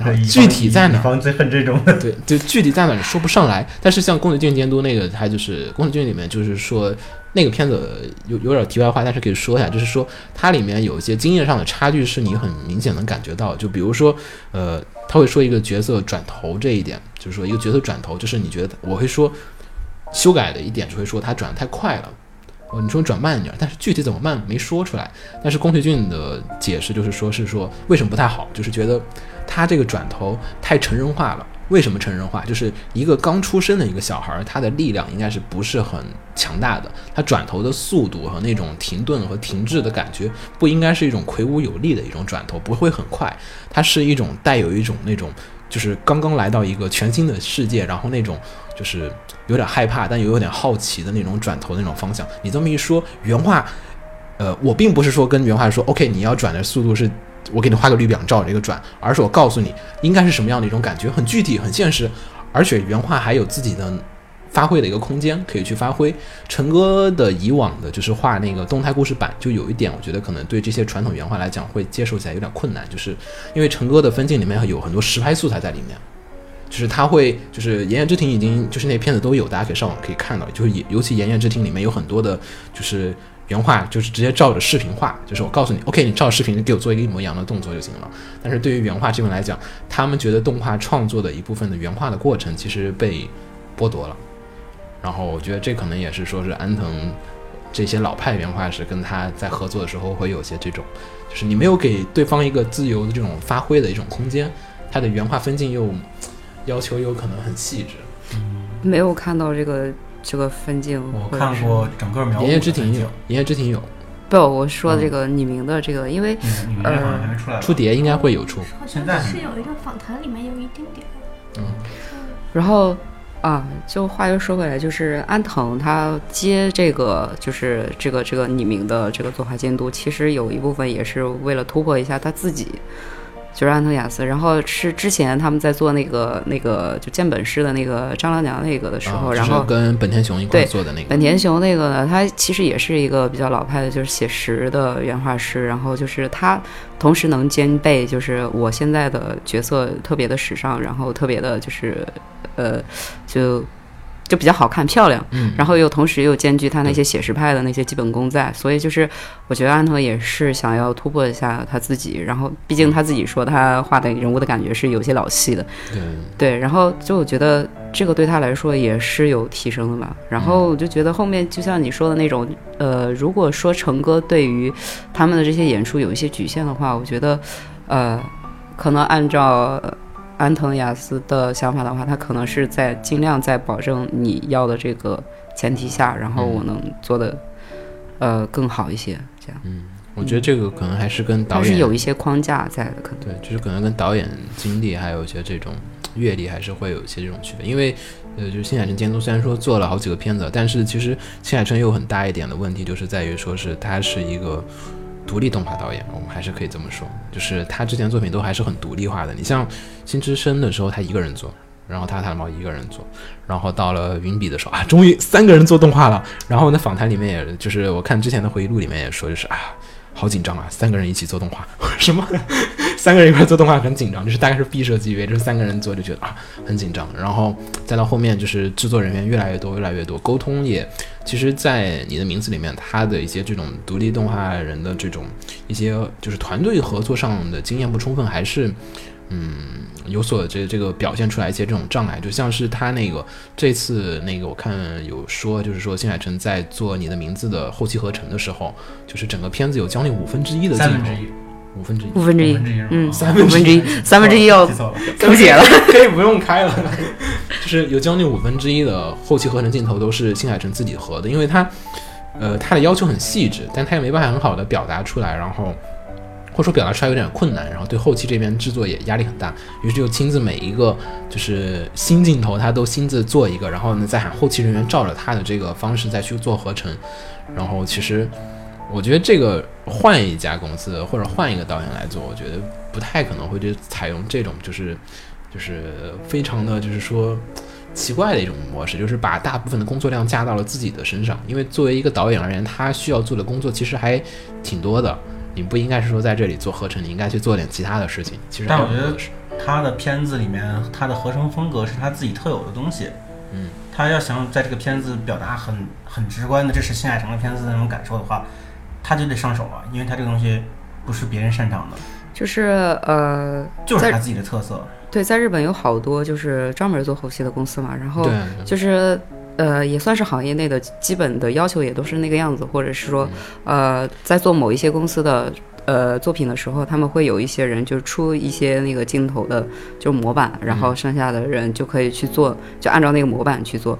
B: 然后具体在哪
A: 最恨这种。
B: 对就，具体在哪儿说不上来。但是像宫崎骏监督那个，他就是宫崎骏里面就是说那个片子有有点题外话，但是可以说一下，就是说它里面有一些经验上的差距是你很明显能感觉到。就比如说，呃，他会说一个角色转头这一点，就是说一个角色转头，就是你觉得我会说修改的一点，就会说他转得太快了。哦，你说转慢一点，但是具体怎么慢没说出来。但是宫崎骏的解释就是说，是说为什么不太好，就是觉得他这个转头太成人化了。为什么成人化？就是一个刚出生的一个小孩儿，他的力量应该是不是很强大的，他转头的速度和那种停顿和停滞的感觉，不应该是一种魁梧有力的一种转头，不会很快，它是一种带有一种那种就是刚刚来到一个全新的世界，然后那种就是有点害怕，但又有点好奇的那种转头那种方向。你这么一说，原话，呃，我并不是说跟原话说，OK，你要转的速度是，我给你画个绿表，照这个转，而是我告诉你应该是什么样的一种感觉，很具体、很现实，而且原画还有自己的。发挥的一个空间可以去发挥。陈哥的以往的就是画那个动态故事版，就有一点，我觉得可能对这些传统原画来讲会接受起来有点困难，就是因为陈哥的分镜里面有很多实拍素材在里面。就是他会，就是《炎炎之庭》已经就是那片子都有，大家可以上网可以看到。就是尤其《炎炎之庭》里面有很多的，就是原画，就是直接照着视频画。就是我告诉你，OK，你照着视频给我做一个一模一样的动作就行了。但是对于原画这边来讲，他们觉得动画创作的一部分的原画的过程其实被剥夺了。然后我觉得这可能也是说是安藤这些老派原画师跟他在合作的时候会有些这种，就是你没有给对方一个自由的这种发挥的一种空间，他的原画分镜又要求有可能很细致。
C: 没有看到这个这个分镜。
A: 我看过整个描《绘
B: 炎炎之庭》有，
A: 有《
B: 炎炎之庭》有
C: 不，我说这个匿名的这个，因为
A: 你们你们那好像还没出
B: 碟应该会有出。
D: 好
A: 现在
D: 像是有一个访谈里面有一丁点。
B: 嗯，
C: 然后啊，就话又说回来，就是安藤他接这个就是这个这个匿名的这个作画监督，其实有一部分也是为了突破一下他自己。就是安藤雅思，然后是之前他们在做那个那个就见本师的那个张良娘那个的时候，
B: 啊
C: 然后
B: 跟本田雄一块
C: 对
B: 做的那个，
C: 本田雄那个呢，他其实也是一个比较老派的，就是写实的原画师。然后就是他同时能兼备，就是我现在的角色特别的时尚，然后特别的就是呃，就就比较好看漂亮。
B: 嗯，
C: 然后又同时又兼具他那些写实派的那些基本功在，所以就是我觉得安藤也是想要突破一下他自己。然后毕竟他自己说他画的人物的感觉是有些老气的，
B: 对，
C: 对，然后就我觉得这个对他来说也是有提升的吧。然后我就觉得后面就像你说的那种，呃，如果说成哥对于他们的这些演出有一些局限的话，我觉得，呃，可能按照安藤雅思的想法的话，他可能是在尽量在保证你要的这个前提下，然后我能做的呃更好一些，这样。
B: 嗯我觉得这个可能还是跟导
C: 它是
B: 演
C: 有一些框架在的，可能。
B: 对，就是可能跟导演经历还有一些这种阅历还是会有一些这种区别，因为呃，就是新海诚监督虽然说做了好几个片子，但是其实新海诚有很大一点的问题，就是在于说是他是一个独立动画导演，我们还是可以这么说，就是他之前作品都还是很独立化的。你像《新之声》的时候，他一个人做，然后他塔的猫一个人做，然后到了云笔的时候啊，终于 三个人做动画了。然后那访谈里面也就是我看之前的回忆录里面也说，就是啊。好紧张啊！三个人一起做动画，什么？三个人一块做动画很紧张，就是大概是毕设级别，就是三个人做就觉得啊很紧张。然后再到后面就是制作人员越来越多，越来越多，沟通也，其实，在你的名字里面，他的一些这种独立动画人的这种一些就是团队合作上的经验不充分，还是嗯。有所这这个表现出来一些这种障碍，就像是他那个这次那个我看有说，就是说新海诚在做你的名字的后期合成的时候，就是整个片子有将近五分之一的镜头，五分之一，
C: 五分之一，嗯，
B: 三分
C: 之一，三分之一要
B: 出血了，可以不用开了，就是有将近五分之一的后期合成镜头都是新海诚自己合的，因为他，呃，他的要求很细致，但他也没办法很好的表达出来，然后。或者说表达出来有点困难，然后对后期这边制作也压力很大，于是就亲自每一个就是新镜头他都亲自做一个，然后呢再喊后期人员照着他的这个方式再去做合成。然后其实我觉得这个换一家公司或者换一个导演来做，我觉得不太可能会去采用这种就是就是非常的就是说奇怪的一种模式，就是把大部分的工作量加到了自己的身上。因为作为一个导演而言，他需要做的工作其实还挺多的。你不应该是说在这里做合成，你应该去做点其他的事情。其实，
A: 但我觉得他的片子里面，他的合成风格是他自己特有的东西。
B: 嗯，
A: 他要想在这个片子表达很很直观的，这是新海诚的片子的那种感受的话，他就得上手啊，因为他这个东西不是别人擅长的，
C: 就是呃，
A: 就是他自己的特色。
C: 对，在日本有好多就是专门做后期的公司嘛，然后就是。呃，也算是行业内的基本的要求，也都是那个样子，或者是说，呃，在做某一些公司的呃作品的时候，他们会有一些人就出一些那个镜头的就模板，然后剩下的人就可以去做，就按照那个模板去做。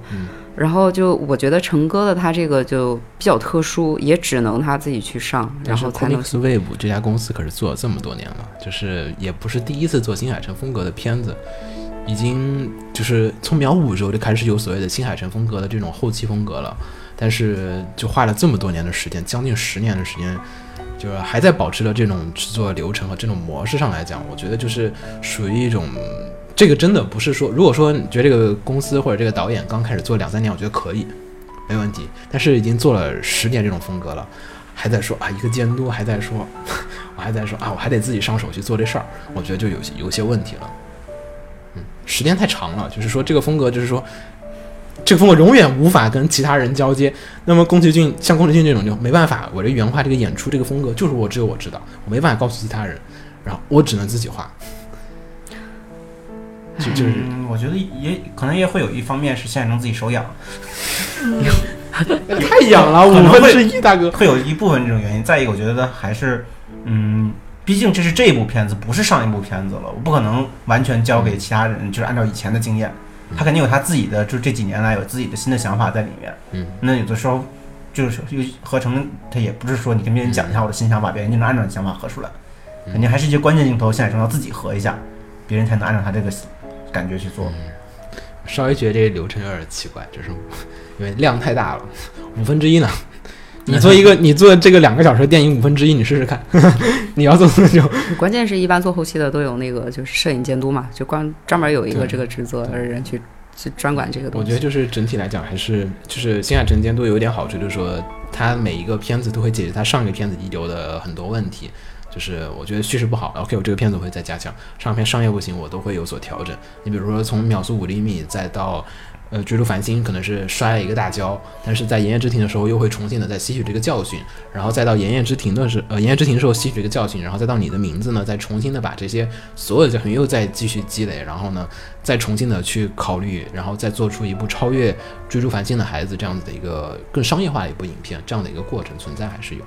C: 然后就我觉得成哥的他这个就比较特殊，也只能他自己去上，然后才能。
B: Wave 这家公司可是做了这么多年了，就是也不是第一次做新海诚风格的片子。已经就是从秒五时候就开始有所谓的新海诚风格的这种后期风格了，但是就花了这么多年的时间，将近十年的时间，就是还在保持着这种制作流程和这种模式上来讲，我觉得就是属于一种，这个真的不是说，如果说你觉得这个公司或者这个导演刚开始做两三年，我觉得可以，没问题，但是已经做了十年这种风格了，还在说啊一个监督，还在说，我还在说啊我还得自己上手去做这事儿，我觉得就有些有些问题了。嗯时间太长了，就是说这个风格，就是说这个风格永远无法跟其他人交接。那么宫崎骏像宫崎骏这种就没办法，我这原画这个演出这个风格就是我只有我知道，我没办法告诉其他人，然后我只能自己画。就就是，
A: 我觉得也可能也会有一方面是现实中自己手痒，
B: 太痒了，五分之一大哥
A: 会有一部分这种原因。再一个，我觉得还是嗯。毕竟这是这一部片子，不是上一部片子了，我不可能完全交给其他人，就是按照以前的经验，他肯定有他自己的，就是这几年来有自己的新的想法在里面。
B: 嗯，
A: 那有的时候就是又合成，他也不是说你跟别人讲一下我的新想法，别人就能按照你想法合出来，肯定还是一些关键镜头，现场要自己合一下，别人才能按照他这个感觉去做。
B: 稍微觉得这个流程有点奇怪，就是因为量太大了，五分之一呢。你做一个，你做这个两个小时电影五分之一，你试试看。你要做多久？
C: 关键是一般做后期的都有那个，就是摄影监督嘛，就光专门有一个这个职责的人去去专管这个东
B: 西。我觉得就是整体来讲，还是就是新海诚监督有一点好处，就是说他每一个片子都会解决他上一个片子遗留的很多问题。就是我觉得叙事不好，OK，我这个片子会再加强。上片商业不行，我都会有所调整。你比如说从秒速五厘米再到。呃，追逐繁星可能是摔了一个大跤，但是在炎夜之庭的时候又会重新的再吸取这个教训，然后再到炎夜之庭的时，呃，炎夜之庭的时候吸取这个教训，然后再到你的名字呢，再重新的把这些所有的教训又再继续积累，然后呢，再重新的去考虑，然后再做出一部超越追逐繁星的孩子这样子的一个更商业化的一部影片，这样的一个过程存在还是有。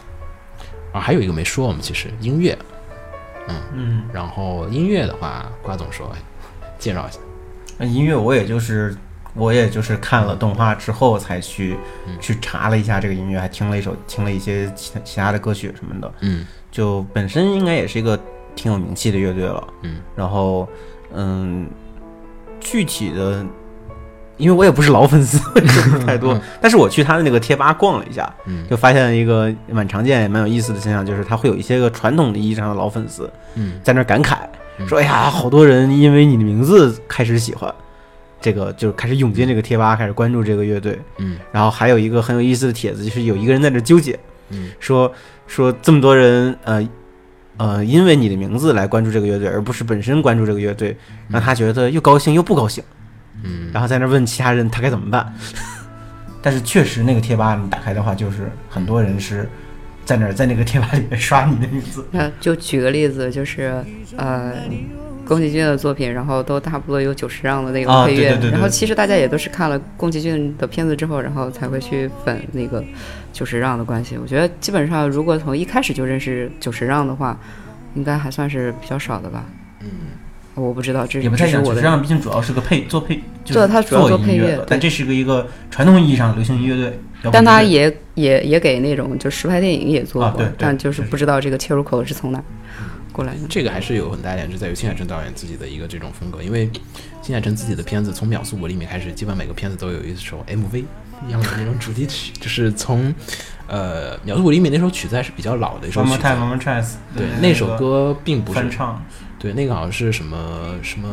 B: 啊，还有一个没说，我们其实音乐，嗯
A: 嗯，
B: 然后音乐的话，瓜总说，介绍一下。
A: 那音乐我也就是。我也就是看了动画之后才去去查了一下这个音乐，还听了一首，听了一些其其他的歌曲什么的。
B: 嗯，
A: 就本身应该也是一个挺有名气的乐队了。
B: 嗯，
A: 然后嗯，具体的因为我也不是老粉丝，太多
B: 嗯，
A: 但是我去他的那个贴吧逛了一下，
B: 嗯。
A: 就发现一个蛮常见也蛮有意思的现象，就是他会有一些个传统的意义上的老粉丝
B: 嗯。
A: 在那儿感慨
B: 嗯。
A: 说：“哎呀，好多人因为你的名字开始喜欢。”这个就是开始涌进这个贴吧，开始关注这个乐队。
B: 嗯
A: 然后还有一个很有意思的帖子，就是有一个人在这纠结，
B: 嗯
A: 说说这么多人，呃呃，因为你的名字来关注这个乐队，而不是本身关注这个乐队，让他觉得又高兴又不高兴，
B: 嗯，
A: 然后在那问其他人他该怎么办。但是确实，那个贴吧你打开的话，就是很多人是在那儿在那个贴吧里面刷你的名字。
C: 那 就举个例子，就是呃，宫崎骏的作品，然后都差不多有九十让的那
A: 啊
C: 个配乐，
A: 对对对对
C: 然后其实大家也都是看了宫崎骏的片子之后，然后才会去粉那个九十让的关系。我觉得基本上如果从一开始就认识九十让的话，应该还算是比较少的吧。
B: 嗯，
C: 我不知道，这
A: 也不太讲，
C: 这是我的
A: 实际上毕竟主要是个配做配，就是
C: 对它主要做
A: 音
C: 配乐
A: 但这是个一个传统意义上的流行音乐队。
C: 但他也也也给那种就实拍电影也做过，
A: 啊对对
C: 但就是
A: 是
C: 不知道这个切入口是从哪儿过来的。
B: 这个还是有很大一点是在于新海诚导演自己的一个这种风格，因为新海诚自己的片子从《秒速五厘米》开始，基本每个片子都有一首 MV 一样的那种主题曲，就是从呃《秒速五厘米》那首曲子还是比较老的一首曲子。对，
A: 那
B: 那首歌并不是
A: 翻唱，
B: 对，那个好像是什么什么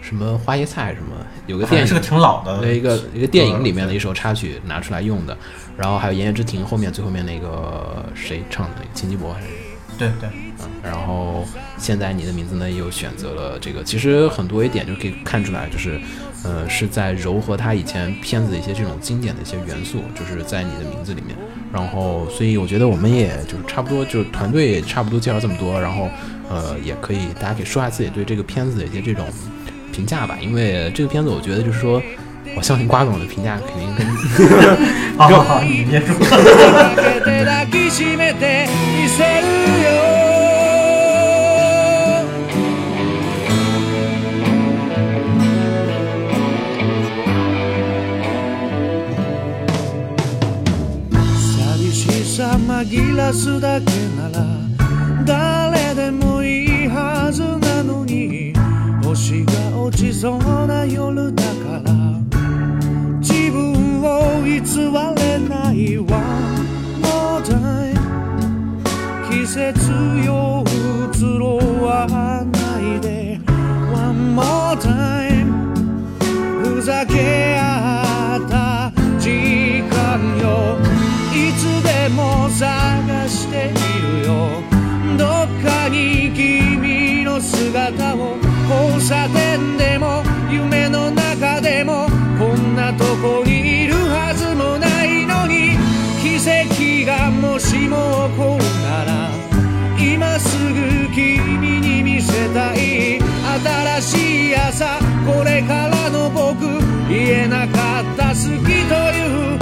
B: 什么花椰菜什么，有个电影
A: 是个挺老的
B: 对一个一个电影里面的一首插曲拿出来用的，然后还有《言叶之庭》后面最后面那个谁唱的那个秦基博还是
A: 对对，
B: 嗯，然后现在你的名字呢又选择了这个，其实很多一点就可以看出来，就是呃是在糅合他以前片子的一些这种经典的一些元素，就是在你的名字里面。然后，所以我觉得我们也就是差不多，就是团队也差不多介绍这么多，然后呃也可以大家可以说下自己对这个片子的一些这种评价吧，因为这个片子我觉得就是说。我相信瓜总的评价肯定跟
A: 好好好，你别说。
E: けて抱きしめてみせるよ寂しさ紛らすだけなら誰でもいいはずなのに星が落ちそうな夜 を偽れないわ。more time 季節よ移ろわないで。One more time ふざけ合った時間よ。いつでも探しているよ。どっかに君の姿を交差点でも夢の中でもこんなとこにも起こるなら今すぐ君に見せたい新しい朝これからの僕言えなかった好きという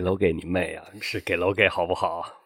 F: 给楼给你妹啊！是给楼给好不好？